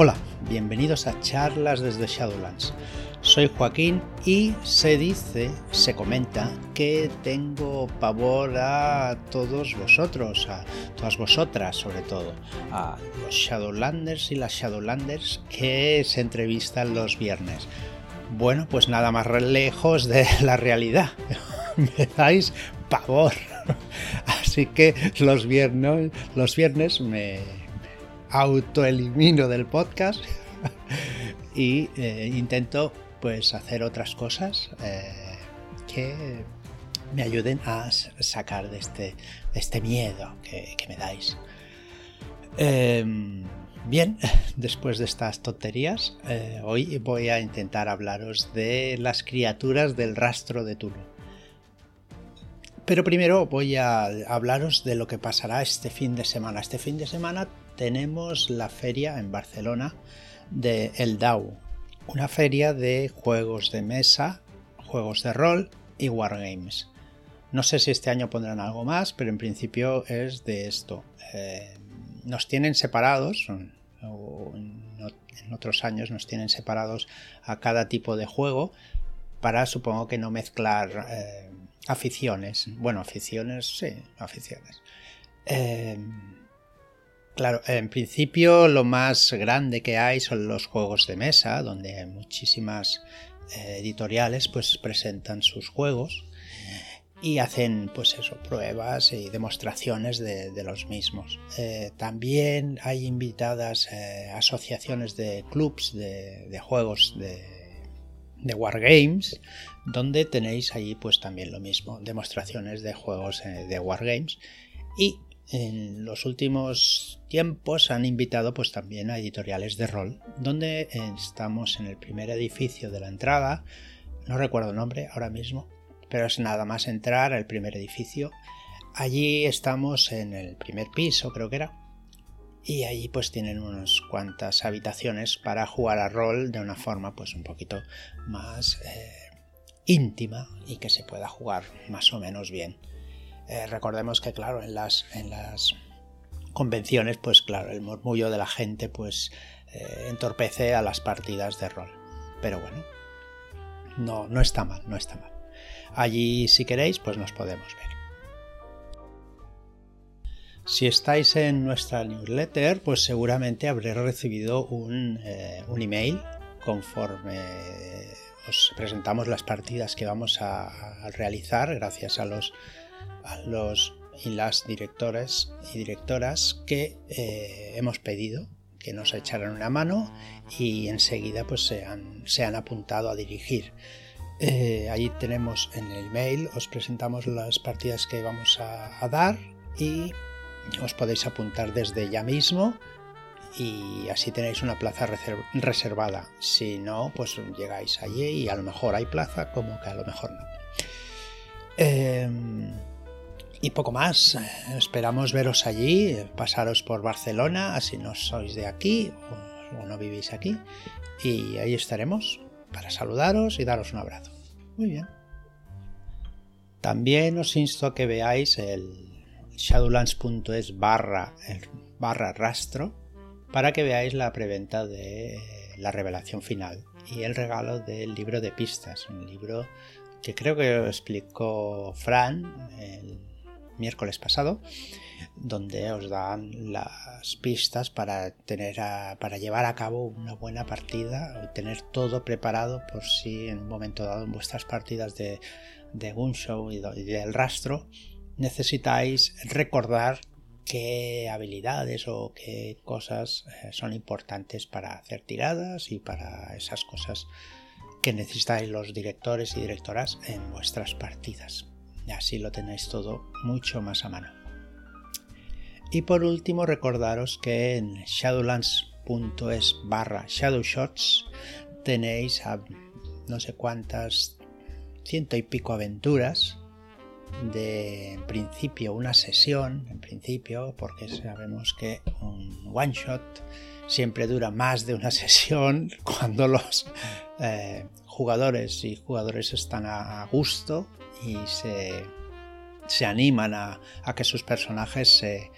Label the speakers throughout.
Speaker 1: Hola, bienvenidos a charlas desde Shadowlands. Soy Joaquín y se dice, se comenta que tengo pavor a todos vosotros, a todas vosotras sobre todo, a los Shadowlanders y las Shadowlanders que se entrevistan los viernes. Bueno, pues nada más lejos de la realidad. Me dais pavor. Así que los viernes, me autoelimino del podcast y eh, intento pues hacer otras cosas eh, que me ayuden a sacar de este, este miedo que, me dais. Em, bien, después de estas tonterías, eh, hoy voy a intentar hablaros de las criaturas del rastro de Tulu. Pero primero voy a hablaros de lo que pasará este fin de semana. Este fin de semana tenemos la feria en Barcelona de El DAO, una feria de juegos de mesa, juegos de rol y wargames. No sé si este año pondrán algo más, pero en principio es de esto. Eh, nos tienen separados, o en otros años nos tienen separados a cada tipo de juego para supongo que no mezclar eh, aficiones. Bueno, aficiones, sí, aficiones. Eh, Claro, en principio lo más grande que hay son los juegos de mesa, donde muchísimas eh, editoriales pues presentan sus juegos y hacen pues eso, pruebas y demostraciones de, los mismos. Eh, también hay invitadas eh, asociaciones de clubs de, juegos de, wargames, donde tenéis ahí pues también lo mismo, demostraciones de juegos de wargames y en los últimos tiempos han invitado pues también a editoriales de rol, donde estamos en el primer edificio de la entrada, no recuerdo el nombre ahora mismo, pero es nada más entrar al primer edificio. Allí estamos en el primer piso, creo que era, y allí pues tienen unas cuantas habitaciones para jugar a rol de una forma pues un poquito más eh, íntima y que se pueda jugar más o menos bien. Eh, recordemos que, claro, en las, en las convenciones, pues claro, el murmullo de la gente pues eh, entorpece a las partidas de rol. Pero bueno, no, no está mal, no está mal. Allí, si queréis, pues nos podemos ver. Si estáis en nuestra newsletter, pues seguramente habréis recibido un, eh, un email conforme os presentamos las partidas que vamos a realizar gracias a los a los y las directores y directoras que eh, hemos pedido que nos echaran una mano y enseguida pues se han, se han apuntado a dirigir. Eh, allí tenemos en el mail, os presentamos las partidas que vamos a, dar y os podéis apuntar desde ya mismo y así tenéis una plaza reservada. Si no, pues llegáis allí y a lo mejor hay plaza como que a lo mejor no. Em, y poco más. Esperamos veros allí, pasaros por Barcelona, si no sois de aquí o, no vivís aquí. Y ahí estaremos para saludaros y daros un abrazo. Muy bien. También os insto a que veáis el shadowlands.es barra, barra rastro para que veáis la preventa de la revelación final y el regalo del libro de pistas, un libro que creo que explicó Fran el miércoles pasado, donde os dan las pistas para tener para llevar a cabo una buena partida, tener todo preparado por si en un momento dado en vuestras partidas de, de Gunshow y, del rastro necesitáis recordar qué habilidades o qué cosas eh, son importantes para hacer tiradas y para esas cosas que necesitáis los directores y directoras en vuestras partidas. Así lo tenéis todo mucho más a mano. Y por último recordaros que en shadowlands.es barra shadowshots tenéis a no sé cuántas ciento y pico aventuras de en principio una sesión en principio porque sabemos que un one shot siempre dura más de una sesión cuando los eh, jugadores y jugadores están a gusto y se, animan a, que sus personajes se,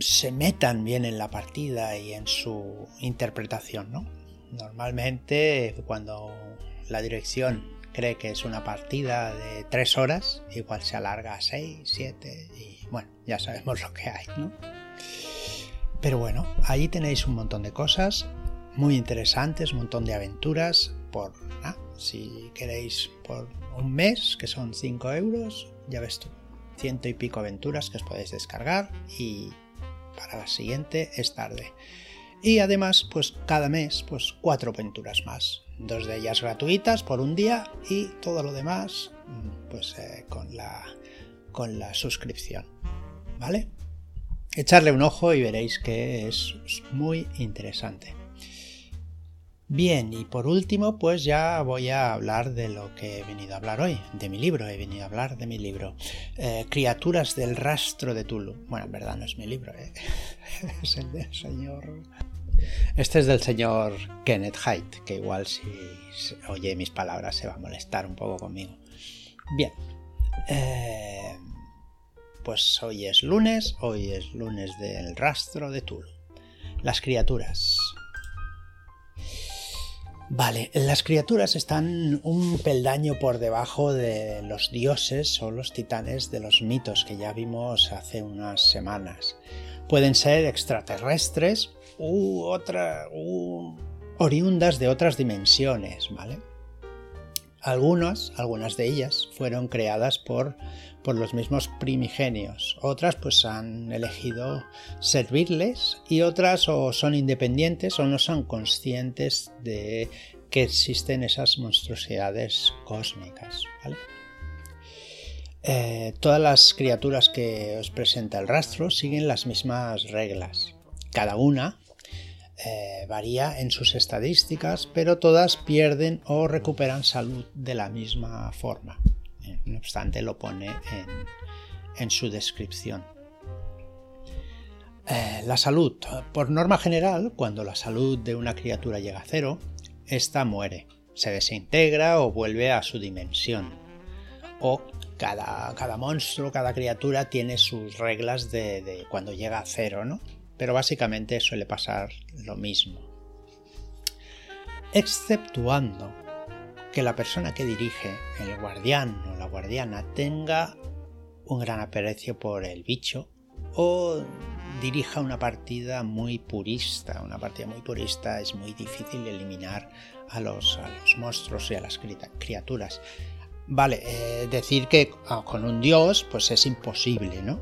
Speaker 1: se metan bien en la partida y en su interpretación, ¿no? Normalmente cuando la dirección cree que es una partida de tres horas, igual se alarga a seis, siete y bueno, ya sabemos lo que hay, ¿no? Pero bueno, ahí tenéis un montón de cosas muy interesantes, un montón de aventuras por, ah, si queréis, por un mes, que son 5 euros, ya ves tú, ciento y pico aventuras que os podéis descargar y para la siguiente es tarde. Y además, pues cada mes, pues cuatro aventuras más. Dos de ellas gratuitas por un día y todo lo demás, mm, pues eh, con, la, con la suscripción. ¿Vale? Echarle un ojo y veréis que es muy interesante. Bien, y por último, pues ya voy a hablar de lo que he venido a hablar hoy, de mi libro, he venido a hablar de mi libro, eh, Criaturas del rastro de Tulu. Bueno, en verdad no es mi libro, ¿eh? es el del señor... Este es del señor Kenneth Haidt, que igual si oye mis palabras se va a molestar un poco conmigo. Bien, eh, pues hoy es lunes, hoy es lunes del rastro de Tulu. Las criaturas. Vale, las criaturas están un peldaño por debajo de los dioses o los titanes de los mitos que ya vimos hace unas semanas. Pueden ser extraterrestres u, otra, oriundas de otras dimensiones, ¿vale? Algunas, algunas de ellas fueron creadas por, por los mismos primigenios, otras pues han elegido servirles y otras o son independientes o no son conscientes de que existen esas monstruosidades cósmicas. Eh, todas las criaturas que os presenta el rastro siguen las mismas reglas. Cada una eh, varía en sus estadísticas, pero todas pierden o recuperan salud de la misma forma. No obstante, lo pone en, su descripción. Eh, la salud. Por norma general, cuando la salud de una criatura llega a cero, ésta muere, se desintegra o vuelve a su dimensión. O cada, cada monstruo, cada criatura tiene sus reglas de, de cuando llega a cero, ¿no? pero básicamente suele pasar lo mismo. Exceptuando que la persona que dirige, el guardián o la guardiana, tenga un gran aprecio por el bicho o dirija una partida muy purista. Una partida muy purista es muy difícil eliminar a los, a los monstruos y a las criaturas. Vale, eh, decir que ah, con un dios pues es imposible, ¿no?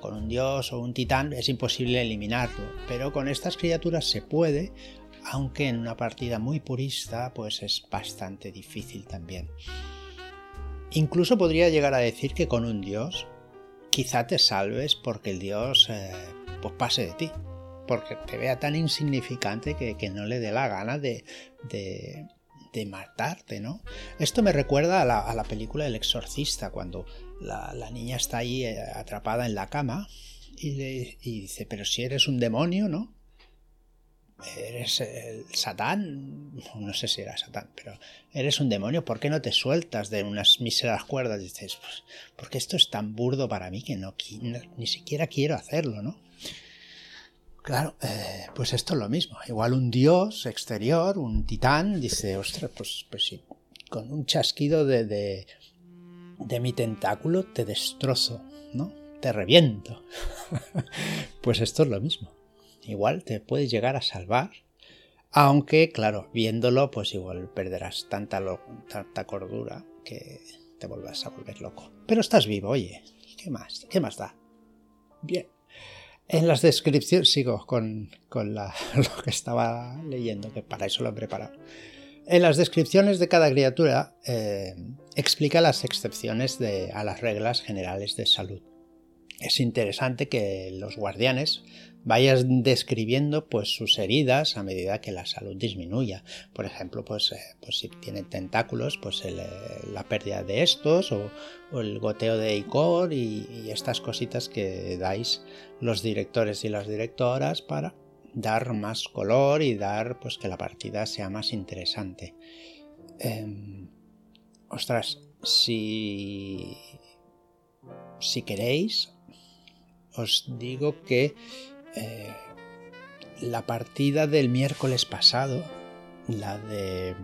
Speaker 1: Con un dios o un titán es imposible eliminarlo, pero con estas criaturas se puede, aunque en una partida muy purista pues es bastante difícil también. Incluso podría llegar a decir que con un dios quizá te salves porque el dios eh, pues pase de ti, porque te vea tan insignificante que, no le dé la gana de de matarte, ¿no? Esto me recuerda a la, película El Exorcista, cuando la, niña está ahí eh, atrapada en la cama y, dice, pero si eres un demonio, ¿no? Eres el Satán, no sé si era Satán, pero eres un demonio, ¿por qué no te sueltas de unas míseras cuerdas? dices, pues porque esto es tan burdo para mí que no, ni siquiera quiero hacerlo, ¿no? Claro, eh, pues esto es lo mismo. Igual un dios exterior, un titán, dice, ostras, pues, pues con un chasquido de, de mi tentáculo te destrozo, ¿no? Te reviento. pues esto es lo mismo. Igual te puedes llegar a salvar, aunque, claro, viéndolo, pues igual perderás tanta, tanta cordura que te vuelvas a volver loco. Pero estás vivo, oye, ¿qué más? ¿Qué más da? Bien. En las descripciones, sigo con, lo que estaba leyendo, que para eso lo he preparado. En las descripciones de cada criatura eh, explica las excepciones de, a las reglas generales de salud. Es interesante que los guardianes vayan describiendo pues sus heridas a medida que la salud disminuya. Por ejemplo, pues, eh, pues si tienen tentáculos, pues eh, la pérdida de estos o, el goteo de icor y, estas cositas que dais los directores y las directoras para dar más color y dar pues que la partida sea más interesante. Em, ostras, si si queréis os digo que eh, la partida del miércoles pasado, la de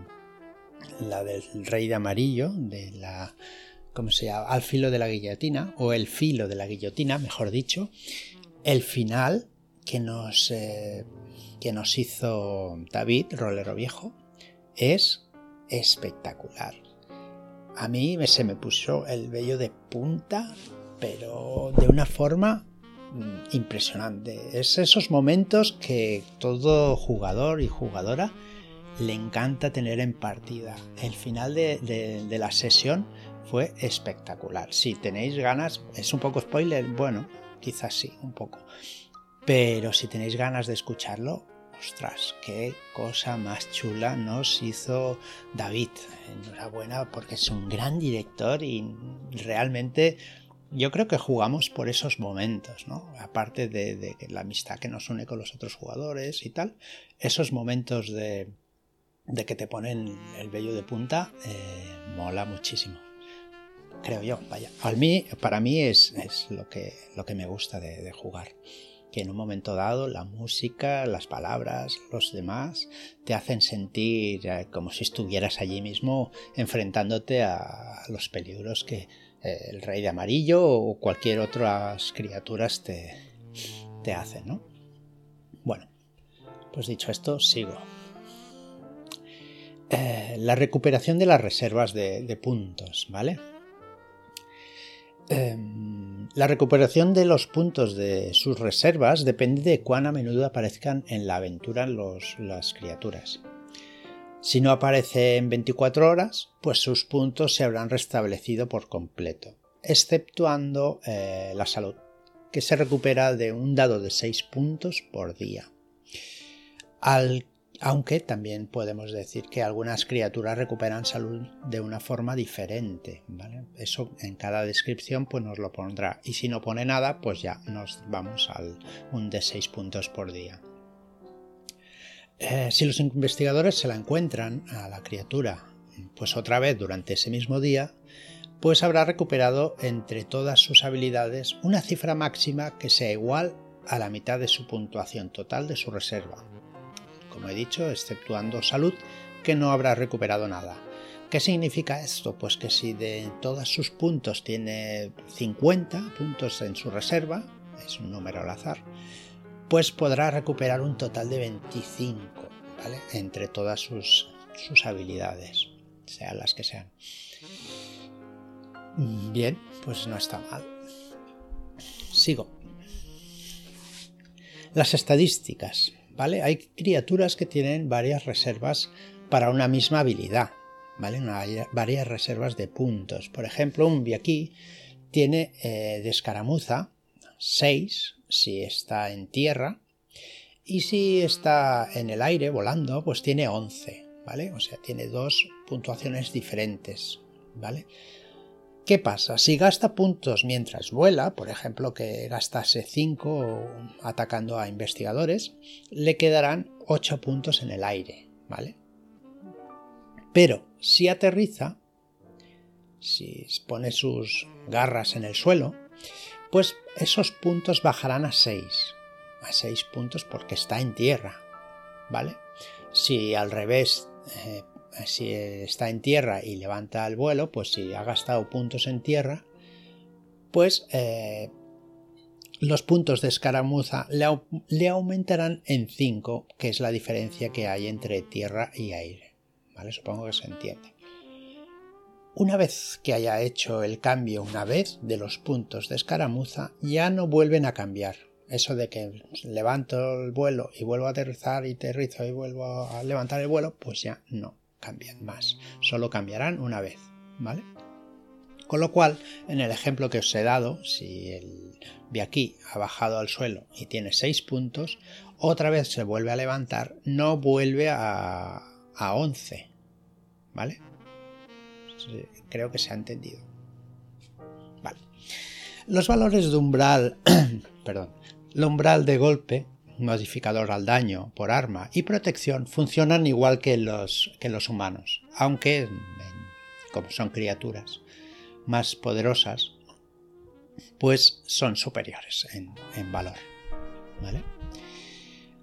Speaker 1: la del rey de amarillo, de la ¿cómo se llama? al filo de la guillotina, o el filo de la guillotina, mejor dicho, el final que nos, eh, que nos hizo David, Rolero Viejo, es espectacular. A mí se me puso el vello de punta, pero de una forma impresionante. Es esos momentos que todo jugador y jugadora le encanta tener en partida. El final de, de la sesión fue espectacular. Si tenéis ganas, es un poco spoiler, bueno, quizás sí, un poco. Pero si tenéis ganas de escucharlo, ostras, qué cosa más chula nos hizo David. Enhorabuena porque es un gran director y realmente yo creo que jugamos por esos momentos, ¿no? Aparte de, la amistad que nos une con los otros jugadores y tal, esos momentos de, que te ponen el vello de punta eh, mola muchísimo creo yo, vaya. Al mí, para mí es, lo, que, lo que me gusta de, jugar. Que en un momento dado la música, las palabras, los demás te hacen sentir eh, como si estuvieras allí mismo enfrentándote a los peligros que el rey de amarillo o cualquier otras criaturas te, te hacen, ¿no? Bueno, pues dicho esto, sigo. Eh, la recuperación de las reservas de puntos, ¿vale? Em, la recuperación de los puntos de sus reservas depende de cuán a menudo aparezcan en la aventura las criaturas. Si no aparece en 24 horas, pues sus puntos se habrán restablecido por completo, exceptuando eh, la salud, que se recupera de un dado de 6 puntos por día. Aunque también podemos decir que algunas criaturas recuperan salud de una forma diferente, ¿vale? Eso en cada descripción pues nos lo pondrá y si no pone nada pues ya nos vamos al un de 6 puntos por día. Eh, si los investigadores se la encuentran a la criatura pues otra vez durante ese mismo día, pues habrá recuperado entre todas sus habilidades una cifra máxima que sea igual a la mitad de su puntuación total de su reserva como he dicho, exceptuando salud, que no habrá recuperado nada. ¿Qué significa esto? Pues que si de todos sus puntos tiene 50 puntos en su reserva, es un número al azar, pues podrá recuperar un total de 25, ¿vale? Entre todas sus, sus habilidades, sean las que sean. Bien, pues no está mal. Sigo. Las estadísticas. Hay criaturas que tienen varias reservas para una misma habilidad, ¿vale? varias reservas de puntos. Por ejemplo, un Biaki tiene eh, de escaramuza 6 si está en tierra y si está en el aire volando, pues tiene 11, ¿vale? O sea, tiene dos puntuaciones diferentes, ¿vale? ¿Qué pasa? Si gasta puntos mientras vuela, por ejemplo que gastase 5 atacando a investigadores, le quedarán 8 puntos en el aire, ¿vale? Pero si aterriza, si pone sus garras en el suelo, pues esos puntos bajarán a 6, a 6 puntos porque está en tierra, ¿vale? Si al revés eh, si está en tierra y levanta el vuelo, pues si ha gastado puntos en tierra, pues eh, los puntos de escaramuza le, aumentarán en 5, que es la diferencia que hay entre tierra y aire. ¿Vale? Supongo que se entiende. Una vez que haya hecho el cambio una vez de los puntos de escaramuza, ya no vuelven a cambiar. Eso de que levanto el vuelo y vuelvo a aterrizar y aterrizo y vuelvo a levantar el vuelo, pues ya no cambian más, solo cambiarán una vez, ¿vale? Con lo cual, en el ejemplo que os he dado, si el aquí ha bajado al suelo y tiene 6 puntos, otra vez se vuelve a levantar, no vuelve a, a 11, ¿vale? Creo que se ha entendido. Los valores de umbral, perdón, el umbral de golpe modificador al daño por arma y protección funcionan igual que los, que los humanos, aunque como son criaturas más poderosas, pues son superiores en, valor.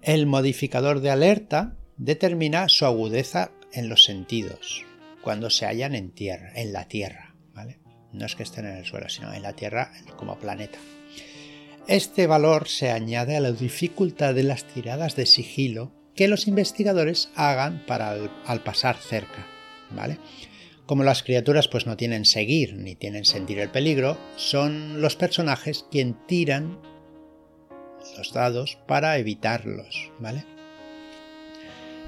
Speaker 1: El modificador de alerta determina su agudeza en los sentidos cuando se hallan en tierra, en la Tierra, ¿vale? No es que estén en el suelo, sino en la Tierra como planeta. Este valor se añade a la dificultad de las tiradas de sigilo que los investigadores hagan para al, pasar cerca, ¿vale? Como las criaturas pues no tienen seguir ni tienen sentir el peligro, son los personajes quien tiran los dados para evitarlos, ¿vale?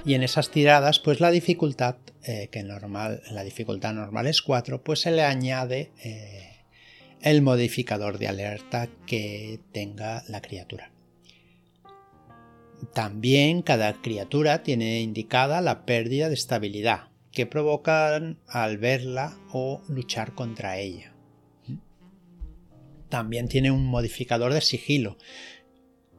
Speaker 1: Y en esas tiradas, pues la dificultad, eh, que normal, la dificultad normal es 4, pues se le añade eh, el modificador de alerta que tenga la criatura. También cada criatura tiene indicada la pérdida de estabilidad que provocan al verla o luchar contra ella. También tiene un modificador de sigilo,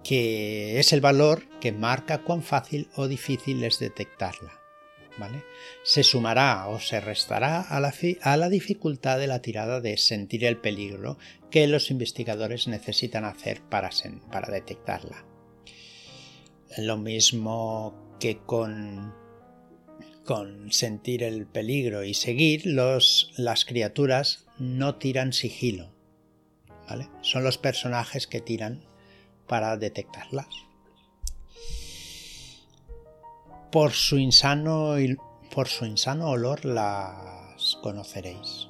Speaker 1: que es el valor que marca cuán fácil o difícil es detectarla. ¿vale? Se sumará o se restará a la, dificultad de la tirada de sentir el peligro que los investigadores necesitan hacer para, detectarla. Lo mismo que con, sentir el peligro y seguir, los, las criaturas no tiran sigilo. ¿vale? Son los personajes que tiran para detectarlas. Por su insano, por su insano olor las conoceréis.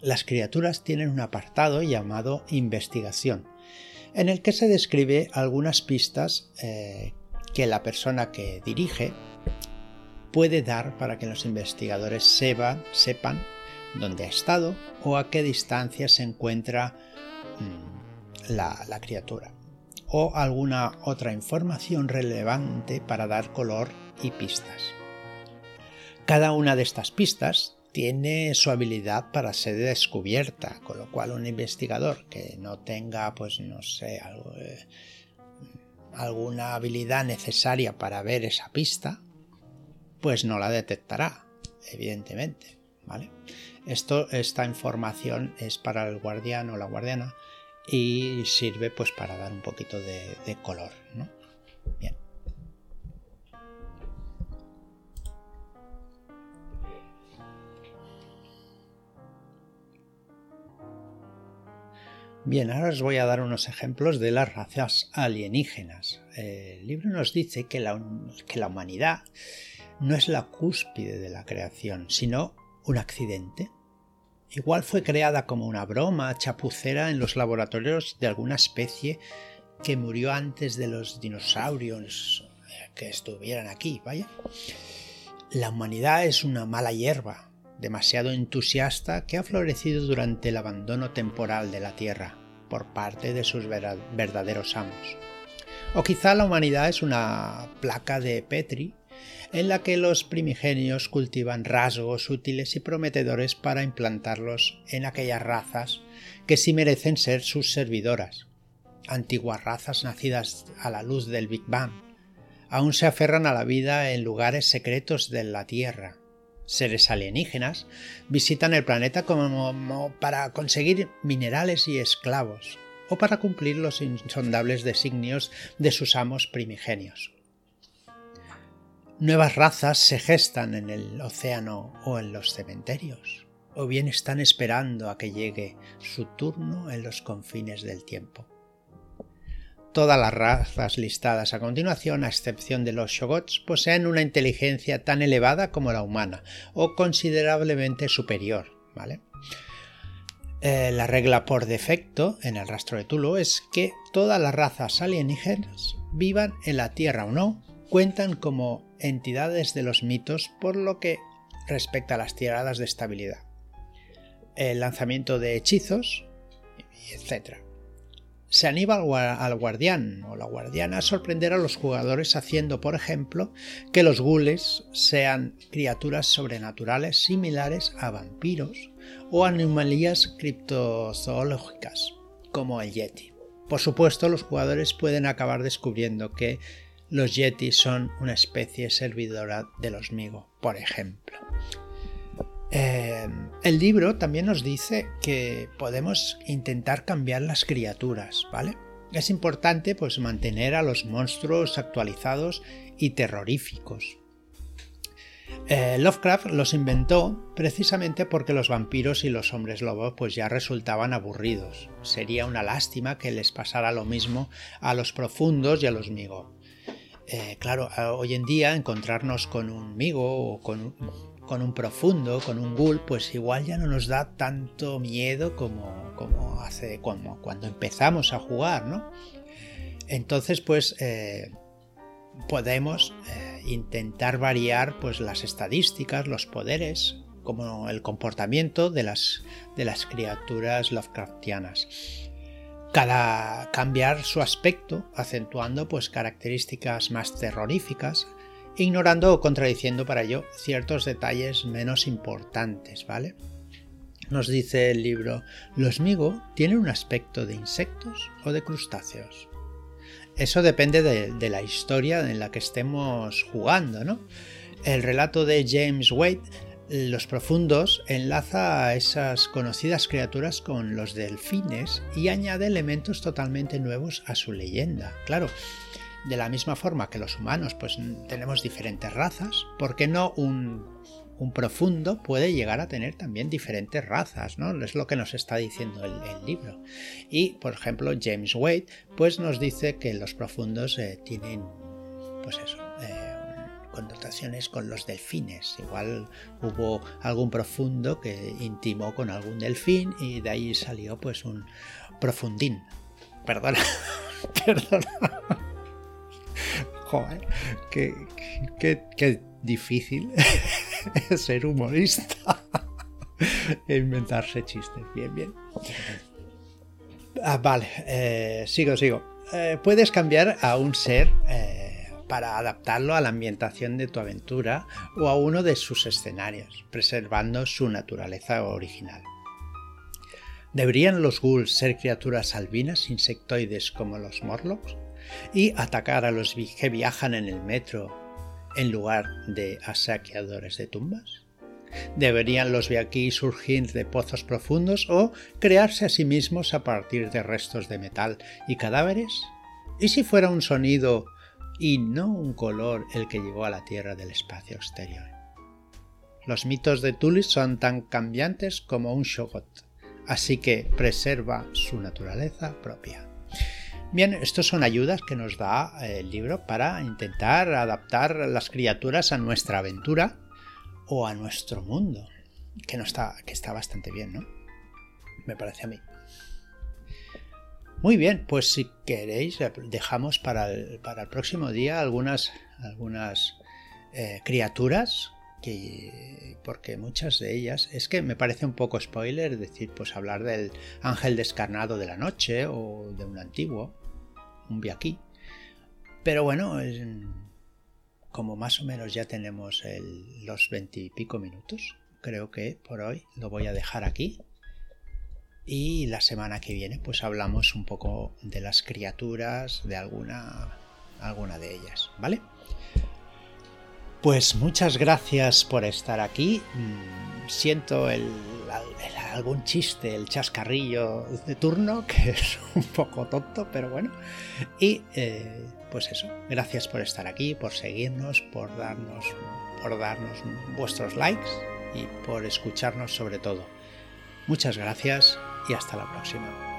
Speaker 1: Las criaturas tienen un apartado llamado investigación, en el que se describe algunas pistas eh, que la persona que dirige puede dar para que los investigadores sepan, sepan dónde ha estado o a qué distancia se encuentra mm, la criatura o alguna otra información relevante para dar color y pistas. Cada una de estas pistas tiene su habilidad para ser descubierta, con lo cual un investigador que no tenga, pues no sé, eh, alguna habilidad necesaria para ver esa pista, pues no la detectará, evidentemente. ¿vale? Esto, esta información es para el guardián o la guardiana y sirve pues para dar un poquito de, color. ¿no? Bien. Bien, ahora os voy a dar unos ejemplos de las razas alienígenas. El libro nos dice que la, que la humanidad no es la cúspide de la creación, sino un accidente Igual fue creada como una broma chapucera en los laboratorios de alguna especie que murió antes de los dinosaurios que estuvieran aquí, vaya. La humanidad es una mala hierba, demasiado entusiasta que ha florecido durante el abandono temporal de la Tierra por parte de sus verdaderos amos. O quizá la humanidad es una placa de Petri en la que los primigenios cultivan rasgos útiles y prometedores para implantarlos en aquellas razas que sí merecen ser sus servidoras. Antiguas razas nacidas a la luz del Big Bang aún se aferran a la vida en lugares secretos de la Tierra. Seres alienígenas visitan el planeta como para conseguir minerales y esclavos, o para cumplir los insondables designios de sus amos primigenios. Nuevas razas se gestan en el océano o en los cementerios, o bien están esperando a que llegue su turno en los confines del tiempo. Todas las razas listadas a continuación, a excepción de los Shogots, poseen una inteligencia tan elevada como la humana, o considerablemente superior. ¿vale? Eh, la regla por defecto en el rastro de Tulu es que todas las razas alienígenas vivan en la Tierra o no, cuentan como entidades de los mitos por lo que respecta a las tiradas de estabilidad, el lanzamiento de hechizos, etc. Se anima al guardián o la guardiana a sorprender a los jugadores haciendo, por ejemplo, que los gules sean criaturas sobrenaturales similares a vampiros o anomalías criptozoológicas, como el yeti. Por supuesto, los jugadores pueden acabar descubriendo que los yetis son una especie servidora de los migo, por ejemplo. Eh, el libro también nos dice que podemos intentar cambiar las criaturas, ¿vale? es importante pues mantener a los monstruos actualizados y terroríficos. Eh, Lovecraft los inventó precisamente porque los vampiros y los hombres lobos pues ya resultaban aburridos. Sería una lástima que les pasara lo mismo a los profundos y a los migo. Eh, claro, hoy en día encontrarnos con un migo o con un, profundo, con un ghoul, pues igual ya no nos da tanto miedo como, hace cuando empezamos a jugar, ¿no? Entonces, pues eh, podemos eh, intentar variar pues, las estadísticas, los poderes, como el comportamiento de las, de las criaturas Lovecraftianas. Cada cambiar su aspecto, acentuando pues características más terroríficas, ignorando o contradiciendo para ello ciertos detalles menos importantes, ¿vale? Nos dice el libro, los Migo tienen un aspecto de insectos o de crustáceos. Eso depende de, la historia en la que estemos jugando, ¿no? El relato de James Wade, Los Profundos, enlaza a esas conocidas criaturas con los delfines y añade elementos totalmente nuevos a su leyenda. Claro, de la misma forma que los humanos, pues tenemos diferentes razas, ¿por qué no un un profundo puede llegar a tener también diferentes razas, ¿no? Es lo que nos está diciendo el, libro. Y, por ejemplo, James Wade, pues nos dice que los profundos eh, tienen, pues eso, connotaciones con los delfines. Igual hubo algún profundo que intimó con algún delfín y de ahí salió pues un profundín. Perdona, perdona. Joder, qué, qué, qué difícil ser humorista e inventarse chistes. Bien, bien. Ah, vale, eh, sigo, sigo. Eh, puedes cambiar a un ser eh, para adaptarlo a la ambientación de tu aventura o a uno de sus escenarios, preservando su naturaleza original. ¿Deberían los ghouls ser criaturas albinas insectoides como los morlocks? ¿Y atacar a los que viajan en el metro en lugar de asaqueadores de tumbas? ¿Deberían los aquí surgir de pozos profundos o crearse a sí mismos a partir de restos de metal y cadáveres? ¿Y si fuera un sonido y no un color el que llegó a la Tierra del espacio exterior? Los mitos de Tulis son tan cambiantes como un shogot, así que preserva su naturaleza propia. Bien, estas son ayudas que nos da el libro para intentar adaptar las criaturas a nuestra aventura o a nuestro mundo, que, no está, que está bastante bien, ¿no? Me parece a mí. Muy bien, pues si queréis, eh, dejamos para el, próximo día algunas, algunas eh, criaturas que, porque muchas de ellas es que me parece un poco spoiler decir pues hablar del ángel descarnado de la noche o de un antiguo un viaquí. Pero bueno como más o menos ya tenemos los veintipico minutos creo que por hoy lo voy a dejar aquí y la semana que viene pues hablamos un poco de las criaturas de alguna alguna de ellas vale pues muchas gracias por estar aquí. Mm, siento el, algún chiste, el chascarrillo de turno, que es un poco tonto, pero bueno. Y eh, pues eso, gracias por estar aquí, por seguirnos, por darnos, por darnos vuestros likes y por escucharnos sobre todo. Muchas gracias y hasta la próxima.